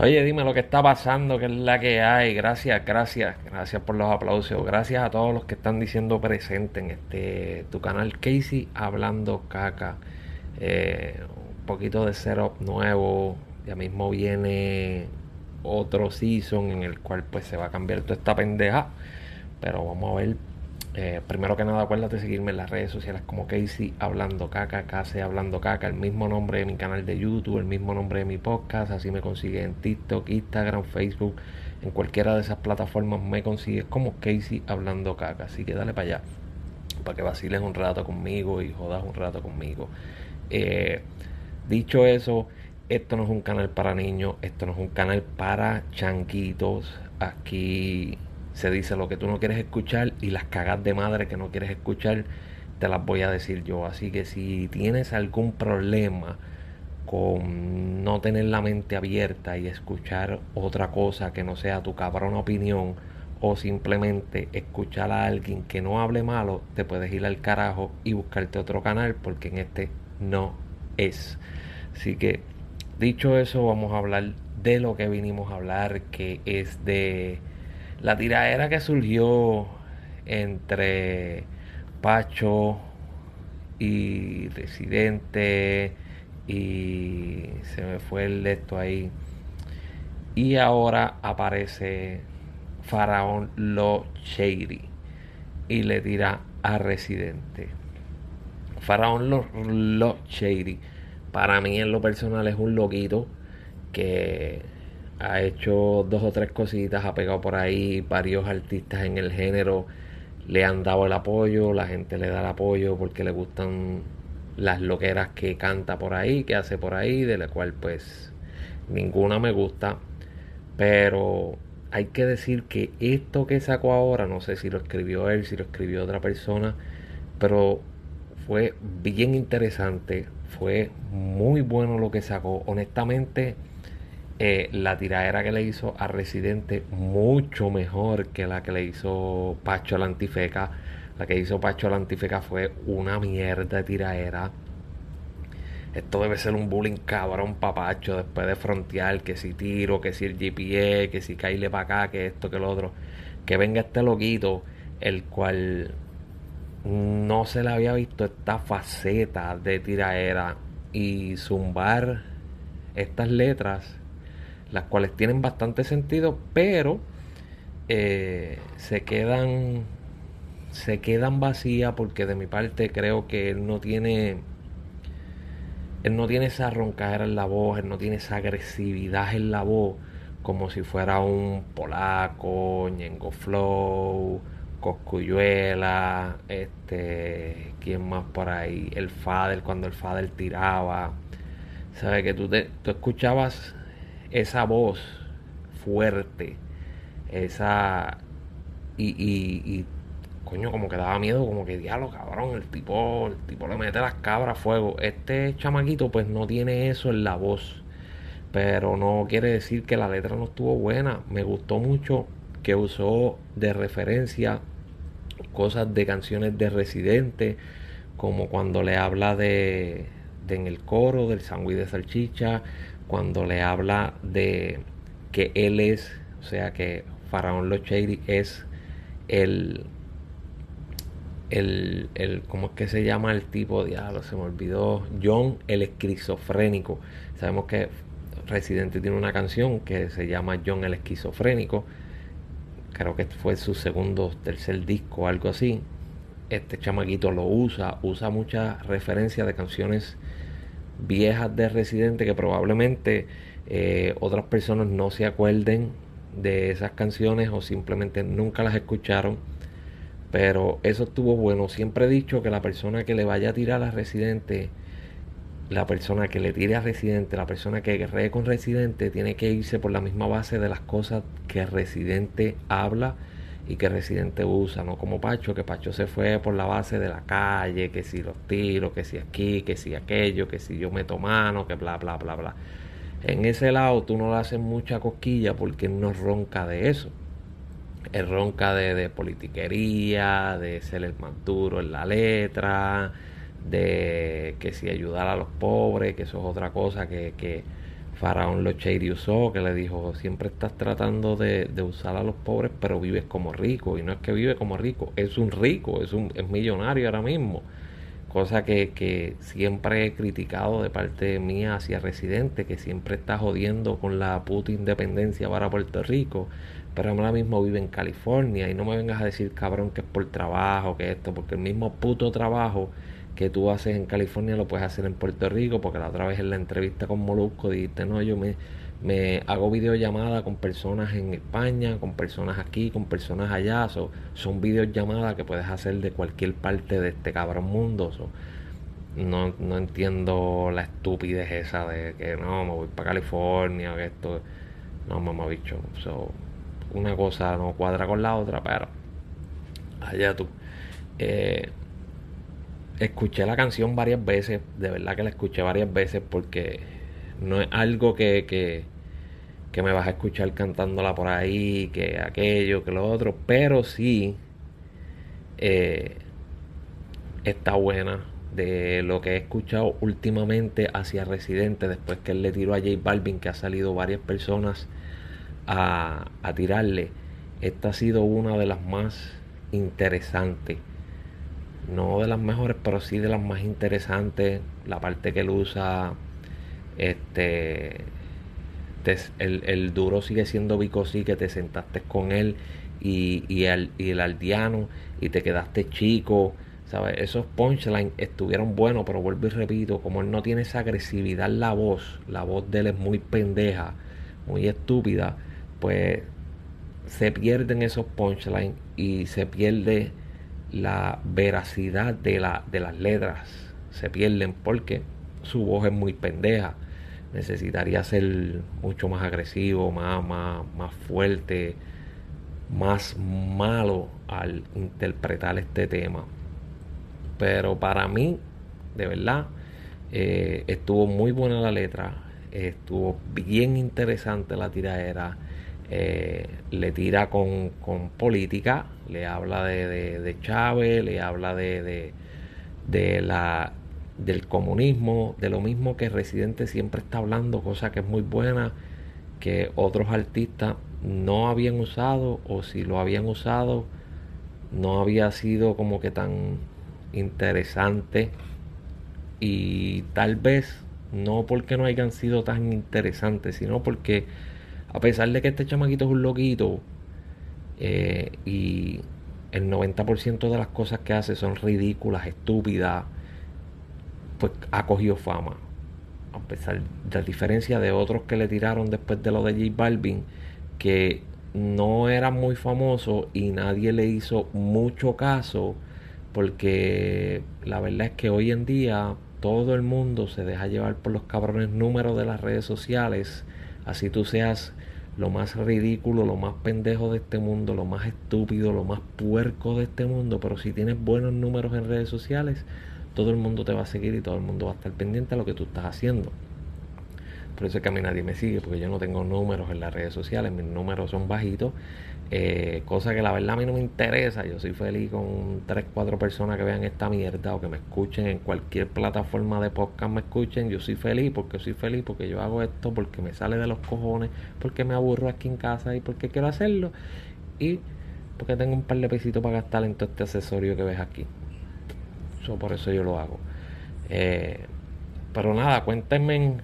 Oye, dime lo que está pasando, qué es la que hay. Gracias, gracias, gracias por los aplausos. Gracias a todos los que están diciendo presente en este tu canal Casey Hablando Caca. Eh, un poquito de setup nuevo. Ya mismo viene otro season en el cual pues se va a cambiar toda esta pendeja. Pero vamos a ver eh, primero que nada, acuérdate seguirme en las redes sociales como Casey Hablando Caca, Casey Hablando Caca, el mismo nombre de mi canal de YouTube, el mismo nombre de mi podcast, así me consigues en TikTok, Instagram, Facebook, en cualquiera de esas plataformas me consigues como Casey Hablando Caca, así que dale para allá, para que vaciles un rato conmigo y jodas un rato conmigo. Eh, dicho eso, esto no es un canal para niños, esto no es un canal para chanquitos, aquí se dice lo que tú no quieres escuchar y las cagas de madre que no quieres escuchar te las voy a decir yo. Así que si tienes algún problema con no tener la mente abierta y escuchar otra cosa que no sea tu cabrona opinión o simplemente escuchar a alguien que no hable malo, te puedes ir al carajo y buscarte otro canal porque en este no es. Así que dicho eso, vamos a hablar de lo que vinimos a hablar, que es de la tiradera que surgió entre Pacho y Residente y se me fue el de esto ahí. Y ahora aparece Faraón Lo Shady y le tira a Residente. Faraón Lo, Lo Shady para mí en lo personal es un loquito que ha hecho dos o tres cositas, ha pegado por ahí, varios artistas en el género le han dado el apoyo, la gente le da el apoyo porque le gustan las loqueras que canta por ahí, que hace por ahí, de la cual pues ninguna me gusta, pero hay que decir que esto que sacó ahora, no sé si lo escribió él, si lo escribió otra persona, pero fue bien interesante, fue muy bueno lo que sacó, honestamente eh, la tiradera que le hizo a Residente mucho mejor que la que le hizo Pacho a la Antifeca. La que hizo Pacho a la Antifeca fue una mierda de tiradera. Esto debe ser un bullying cabrón papacho después de frontear que si tiro, que si el GPA, que si caile para acá, que esto, que lo otro. Que venga este loquito, el cual no se le había visto esta faceta de tiraera y zumbar estas letras las cuales tienen bastante sentido, pero eh, se quedan se quedan vacías porque de mi parte creo que él no tiene él no tiene esa roncadera en la voz, él no tiene esa agresividad en la voz como si fuera un polaco, Ñengo Flow, Coscuyuela, este, quién más por ahí, el Fader cuando el Fader tiraba, sabe que tú, te, tú escuchabas esa voz fuerte, esa... Y, y, coño, como que daba miedo, como que diablo, cabrón, el tipo, el tipo le mete las cabras a fuego. Este chamaquito pues no tiene eso en la voz, pero no quiere decir que la letra no estuvo buena. Me gustó mucho que usó de referencia cosas de canciones de Residente, como cuando le habla de, de en el coro del sándwich de salchicha, cuando le habla de que él es, o sea que Faraón Locheiri es el, el, el, ¿cómo es que se llama el tipo? Diablo, se me olvidó. John el esquizofrénico. Sabemos que Residente tiene una canción que se llama John el esquizofrénico. Creo que fue su segundo, tercer disco, algo así. Este chamaquito lo usa, usa muchas referencias de canciones viejas de Residente que probablemente eh, otras personas no se acuerden de esas canciones o simplemente nunca las escucharon. Pero eso estuvo bueno. Siempre he dicho que la persona que le vaya a tirar a Residente, la persona que le tire a Residente, la persona que guerree con Residente, tiene que irse por la misma base de las cosas que Residente habla y que Residente usa, no como Pacho, que Pacho se fue por la base de la calle, que si los tiros, que si aquí, que si aquello, que si yo meto mano, que bla, bla, bla, bla. En ese lado tú no le haces mucha cosquilla porque no ronca de eso. Él ronca de, politiquería, de ser el más duro en la letra, de que si ayudar a los pobres, que eso es otra cosa que Faraón lo Shady usó, que le dijo, siempre estás tratando de, de, usar a los pobres, pero vives como rico. Y no es que vive como rico, es un rico, es un es millonario ahora mismo. Cosa que, que siempre he criticado de parte mía hacia Residente, que siempre está jodiendo con la puta independencia para Puerto Rico. Pero ahora mismo vive en California y no me vengas a decir, cabrón, que es por trabajo, que esto, porque el mismo puto trabajo que tú haces en California lo puedes hacer en Puerto Rico, porque la otra vez en la entrevista con Molusco dijiste, no, yo me, me hago videollamada con personas en España, con personas aquí, con personas allá, son videollamadas que puedes hacer de cualquier parte de este cabrón mundo. no, no entiendo la estupidez esa de que no, me voy para California, que esto, no, mamá bicho, una cosa no cuadra con la otra, pero allá tú. Eh, escuché la canción varias veces, de verdad que la escuché varias veces porque no es algo que, que, me vas a escuchar cantándola por ahí, que aquello, que lo otro, pero sí eh, está buena de lo que he escuchado últimamente hacia Residente después que él le tiró a J Balvin que ha salido varias personas a, a tirarle. Esta ha sido una de las más interesantes no de las mejores, pero sí de las más interesantes. La parte que él usa, este, el, duro sigue siendo Vico sí, que te sentaste con él y, y, el, y el aldeano y te quedaste chico. ¿sabes? Esos punchlines estuvieron buenos, pero vuelvo y repito, como él no tiene esa agresividad en la voz, la voz de él es muy pendeja, muy estúpida, pues se pierden esos punchlines y se pierde la veracidad de, la, de las letras se pierden porque su voz es muy pendeja. Necesitaría ser mucho más agresivo, más, más, más fuerte, más malo al interpretar este tema. Pero para mí, de verdad, eh, estuvo muy buena la letra, estuvo bien interesante la tiradera eh, le tira con, política, le habla de, de, Chávez, le habla de, de, la, del comunismo, de lo mismo que Residente siempre está hablando, cosa que es muy buena, que otros artistas no habían usado o si lo habían usado no había sido como que tan interesante. Y tal vez no porque no hayan sido tan interesantes, sino porque a pesar de que este chamaquito es un loquito eh, y el 90% de las cosas que hace son ridículas, estúpidas, pues ha cogido fama. A pesar de la diferencia de otros que le tiraron después de lo de J Balvin, que no era muy famoso y nadie le hizo mucho caso, porque la verdad es que hoy en día todo el mundo se deja llevar por los cabrones números de las redes sociales, así tú seas lo más ridículo, lo más pendejo de este mundo, lo más estúpido, lo más puerco de este mundo, pero si tienes buenos números en redes sociales, todo el mundo te va a seguir y todo el mundo va a estar pendiente a lo que tú estás haciendo. Por eso es que a mí nadie me sigue, porque yo no tengo números en las redes sociales, mis números son bajitos eh, cosa que la verdad a mí no me interesa. Yo soy feliz con 3, 4 personas que vean esta mierda o que me escuchen en cualquier plataforma de podcast, me escuchen. Yo soy feliz porque soy feliz porque yo hago esto, porque me sale de los cojones, porque me aburro aquí en casa y porque quiero hacerlo. Y porque tengo un par de pesitos para gastar en todo este accesorio que ves aquí. por eso yo lo hago. Eh, pero nada, cuéntenme,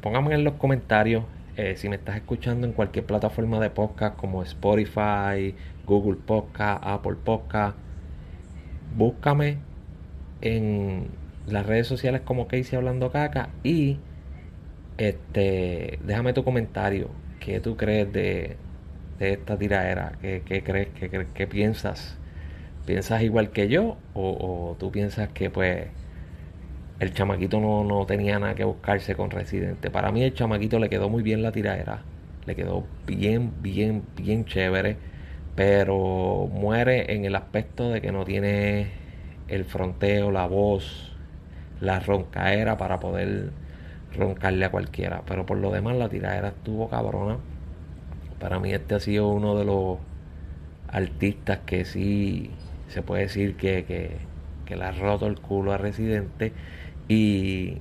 pónganme en los comentarios eh, si me estás escuchando en cualquier plataforma de podcast como Spotify, Google Podcast, Apple Podcast, búscame en las redes sociales como Casey Hablando Caca y este déjame tu comentario. ¿Qué tú crees de, esta tiradera? ¿Qué, crees? ¿Qué, piensas? ¿Piensas igual que yo? ¿O, o tú piensas que pues el chamaquito no, tenía nada que buscarse con Residente. Para mí el chamaquito le quedó muy bien la tiradera. Le quedó bien, bien, bien chévere. Pero muere en el aspecto de que no tiene el fronteo, la voz, la roncaera para poder roncarle a cualquiera. Pero por lo demás la tiradera estuvo cabrona. Para mí este ha sido uno de los artistas que sí se puede decir que, que, que le ha roto el culo a Residente y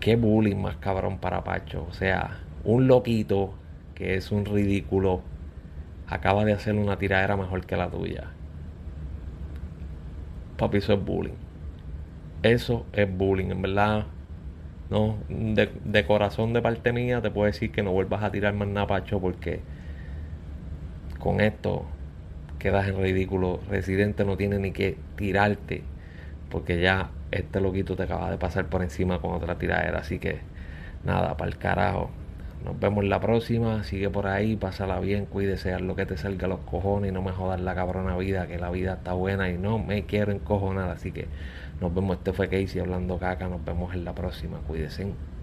qué bullying más cabrón para Pacho. O sea, un loquito que es un ridículo acaba de hacer una tiradera mejor que la tuya. Papi, eso es bullying. Eso es bullying, en verdad. No, de, corazón de parte mía te puedo decir que no vuelvas a tirar más nada, Pacho, porque con esto quedas en ridículo. Residente no tiene ni que tirarte, porque ya este loquito te acaba de pasar por encima con otra tiradera. Así que nada, para el carajo. Nos vemos la próxima. Sigue por ahí, pásala bien, cuídese, haz lo que te salga los cojones y no me jodas la cabrona vida, que la vida está buena y no me quiero encojonar. Así que nos vemos. Este fue Casey hablando caca. Nos vemos en la próxima. Cuídense.